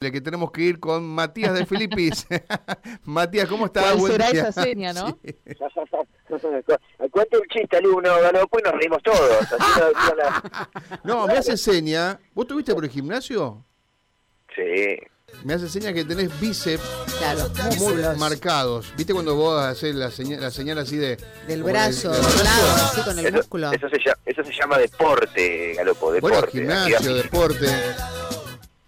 que tenemos que ir con Matías de Filipis. Matías, ¿cómo estás? ¿Cuál será esa seña, no? Sí. Cuenta un chiste, alumno, después nos reímos todos. no, me hace seña. ¿Vos tuviste por el gimnasio? Sí. Me hace seña que tenés bíceps claro, muy marcados. ¿Viste cuando vos haces la señal, la señal así de... Del brazo, del brazo, así con el eso, músculo. Eso se, llama, eso se llama deporte, Galopo, deporte. Bueno, gimnasio, deporte.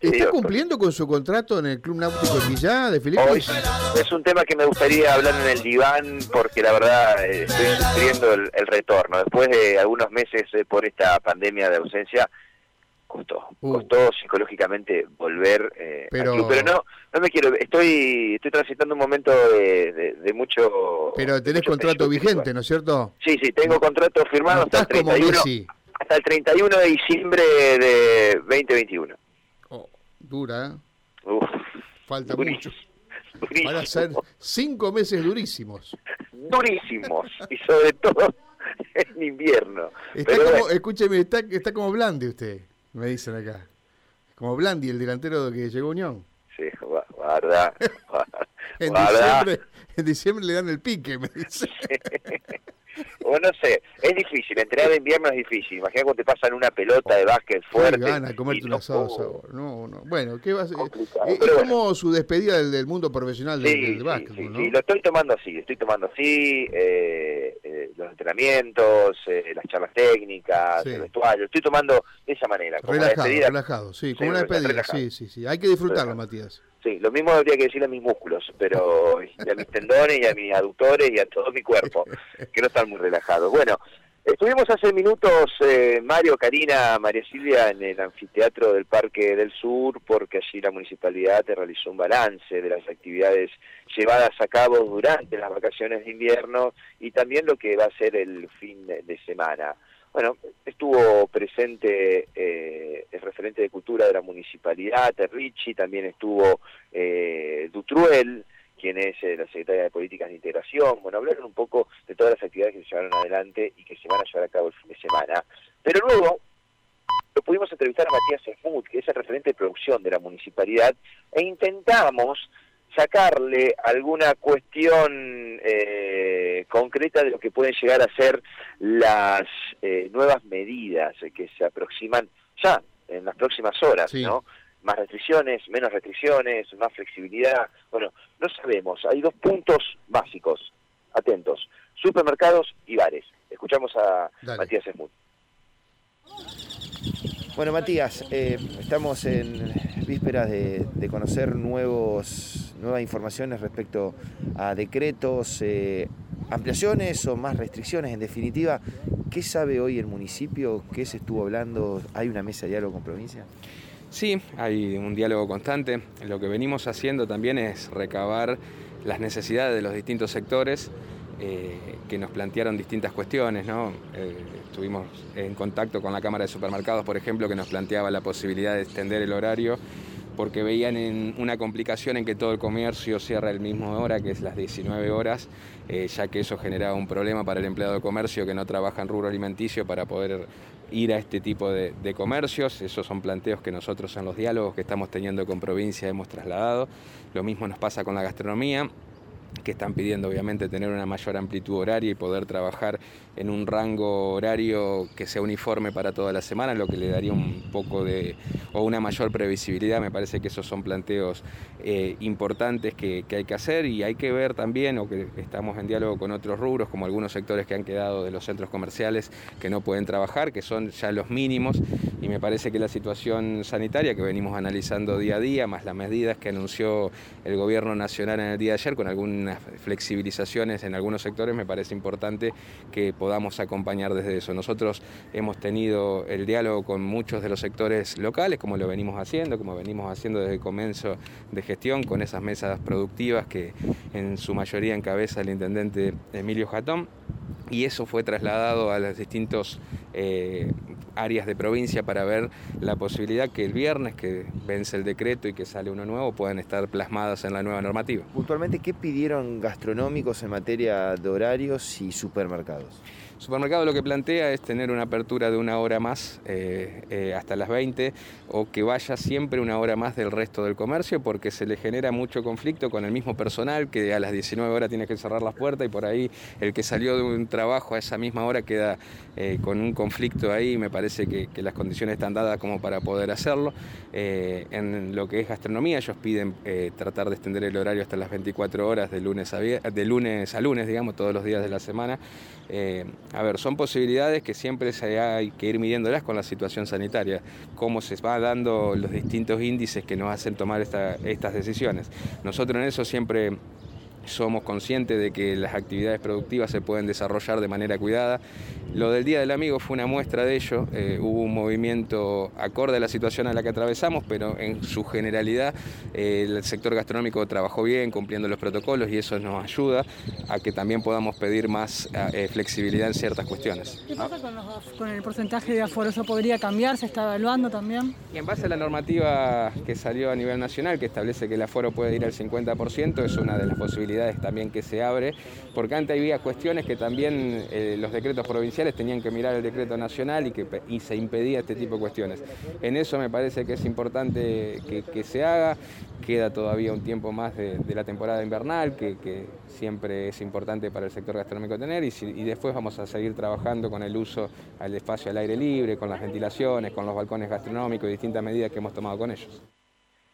¿Está cumpliendo con su contrato en el Club Náutico de Villá de Felipe? es un tema que me gustaría hablar en el diván porque la verdad eh, estoy sufriendo el, retorno. Después de algunos meses eh, por esta pandemia de ausencia, costó. Uh. Costó psicológicamente volver eh, pero... Club. Pero no, no me quiero... Estoy estoy transitando un momento de, de, mucho... Pero tenés contrato vigente, ¿no es cierto? Sí, sí, tengo contrato firmado hasta el 31... Hasta el 31 de diciembre de 2021 dura. ¿eh? Uf, Falta mucho. Van a ser cinco meses durísimos. Durísimos. Y sobre todo en invierno. Está como, escúcheme, está, está como Blandi usted, me dicen acá. Como Blandi, el delantero que llegó a Unión. Sí, guarda. en, Diciembre, en diciembre le dan el pique, me dice. O no sé, es difícil, entrenar de invierno es difícil. Imagina cuando te pasan una pelota de básquet fuerte. Qué gana comerte un asado sabor. No, no. Bueno, ¿qué va a ser? Eh, es como su despedida del, del, mundo profesional del, del básquet, sí, ¿no? Sí, lo estoy tomando así, estoy tomando así, eh, eh, los entrenamientos, eh, las charlas técnicas, el vestuario, estoy tomando de esa manera. Como relajado, relajado, sí, como una despedida, sí, sí, sí. Hay que disfrutarlo, Matías. Sí, lo mismo habría que decirle a mis músculos, pero y a mis tendones y a mis aductores y a todo mi cuerpo, que no están muy relajados. Bueno, estuvimos hace minutos, eh, Mario, Karina, María Silvia, en el anfiteatro del Parque del Sur, porque allí la municipalidad te realizó un balance de las actividades llevadas a cabo durante las vacaciones de invierno y también lo que va a ser el fin de semana. Bueno, estuvo presente eh, referente de cultura de la municipalidad, Terricci, también estuvo eh, Dutruel, quien es eh, la secretaria de Políticas de Integración. Bueno, hablaron un poco de todas las actividades que se llevaron adelante y que se van a llevar a cabo el fin de semana. Pero luego lo pudimos entrevistar a Matías Smut, que es el referente de producción de la municipalidad, e intentamos sacarle alguna cuestión eh, concreta de lo que pueden llegar a ser las eh, nuevas medidas que se aproximan ya en las próximas horas, ¿no? Más restricciones, menos restricciones, más flexibilidad. Bueno, no sabemos. Hay dos puntos básicos. Atentos. Supermercados y bares. Escuchamos a Matías Esmut. Bueno, Matías, eh, estamos en vísperas de, conocer nuevos, nuevas informaciones respecto a decretos, eh, ampliaciones o más restricciones. En definitiva, ¿qué sabe hoy el municipio? ¿Qué se estuvo hablando? ¿Hay una mesa de diálogo con provincia? Sí, hay un diálogo constante. Lo que venimos haciendo también es recabar las necesidades de los distintos sectores eh, que nos plantearon distintas cuestiones. ¿no? Eh, estuvimos en contacto con la Cámara de Supermercados, por ejemplo, que nos planteaba la posibilidad de extender el horario porque veían en una complicación en que todo el comercio cierra el mismo hora, que es las 19 horas, eh, ya que eso generaba un problema para el empleado de comercio que no trabaja en rubro alimenticio para poder ir a este tipo de, de, comercios. Esos son planteos que nosotros en los diálogos que estamos teniendo con provincia hemos trasladado. Lo mismo nos pasa con la gastronomía que están pidiendo obviamente tener una mayor amplitud horaria y poder trabajar en un rango horario que sea uniforme para toda la semana, lo que le daría un poco de o una mayor previsibilidad. Me parece que esos son planteos eh, importantes que, hay que hacer y hay que ver también, o que estamos en diálogo con otros rubros, como algunos sectores que han quedado de los centros comerciales que no pueden trabajar, que son ya los mínimos, y me parece que la situación sanitaria que venimos analizando día a día, más las medidas que anunció el gobierno nacional en el día de ayer, con algunas flexibilizaciones en algunos sectores, me parece importante que podamos acompañar desde eso. Nosotros hemos tenido el diálogo con muchos de los sectores locales, como lo venimos haciendo, como venimos haciendo desde el comienzo de gestión, con esas mesas productivas que en su mayoría encabeza el intendente Emilio Jatón y eso fue trasladado a las distintas eh, áreas de provincia para ver la posibilidad que el viernes, que vence el decreto y que sale uno nuevo, puedan estar plasmadas en la nueva normativa. Puntualmente, ¿qué pidieron gastronómicos en materia de horarios y supermercados? supermercado lo que plantea es tener una apertura de una hora más eh, eh, hasta las 20 o que vaya siempre una hora más del resto del comercio porque se le genera mucho conflicto con el mismo personal que a las 19 horas tiene que cerrar las puertas y por ahí el que salió de un trabajo a esa misma hora queda eh, con un conflicto ahí. Me parece que, las condiciones están dadas como para poder hacerlo. en lo que es gastronomía ellos piden tratar de extender el horario hasta las 24 horas de lunes a, lunes, digamos, todos los días de la semana a ver, son posibilidades que siempre se hay que ir midiéndolas con la situación sanitaria, cómo se va dando los distintos índices que nos hacen tomar estas decisiones. Nosotros en eso siempre somos conscientes de que las actividades productivas se pueden desarrollar de manera cuidada. Lo del Día del Amigo fue una muestra de ello. Eh, hubo un movimiento acorde a la situación a la que atravesamos, pero en su generalidad eh, el sector gastronómico trabajó bien, cumpliendo los protocolos y eso nos ayuda a que también podamos pedir más eh, flexibilidad en ciertas cuestiones. ¿Qué pasa con, con, el porcentaje de aforo? ¿Eso podría cambiar? ¿Se está evaluando también? Y en base a la normativa que salió a nivel nacional, que establece que el aforo puede ir al 50%, es una de las posibilidades también que se abre, porque antes había cuestiones que también eh, los decretos provinciales tenían que mirar el decreto nacional y, que, y se impedía este tipo de cuestiones. En eso me parece que es importante que, se haga, queda todavía un tiempo más de, la temporada invernal, que, siempre es importante para el sector gastronómico tener, y, y después vamos a seguir trabajando con el uso al espacio al aire libre, con las ventilaciones, con los balcones gastronómicos y distintas medidas que hemos tomado con ellos.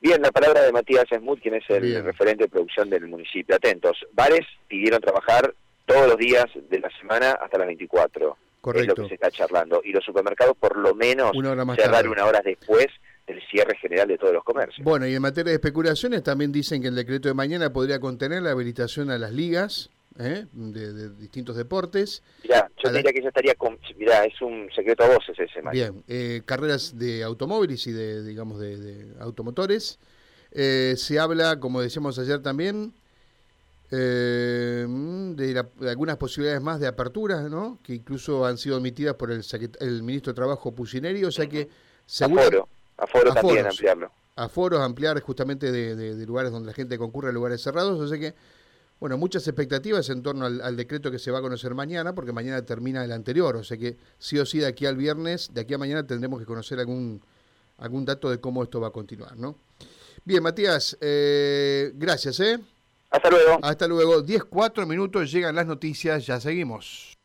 Bien, la palabra de Matías Smut, quien es el referente de producción del municipio. Atentos, bares pidieron trabajar todos los días de la semana hasta las 24. Correcto. Es lo que se está charlando. Y los supermercados por lo menos cerrar una hora después del cierre general de todos los comercios. Bueno, y en materia de especulaciones también dicen que el decreto de mañana podría contener la habilitación a las ligas ¿eh? de, distintos deportes. Mirá, yo diría que ya estaría con... Mirá, es un secreto a voces ese, Bien, eh, carreras de automóviles y de, digamos, de, automotores. Eh, se habla, como decíamos ayer también, de, algunas posibilidades más de aperturas, ¿no? Que incluso han sido admitidas por el, el ministro de Trabajo Pusineri, o sea que... Seguro, aforo, aforo también ampliarlo. Aforos, ampliar justamente de, de lugares donde la gente concurre a lugares cerrados, o sea que bueno, muchas expectativas en torno al, decreto que se va a conocer mañana, porque mañana termina el anterior, o sea que sí o sí de aquí al viernes, de aquí a mañana tendremos que conocer algún, algún dato de cómo esto va a continuar, ¿no? Bien, Matías, eh, gracias, ¿eh? Hasta luego. Hasta luego. 10, 4 minutos, llegan las noticias, ya seguimos.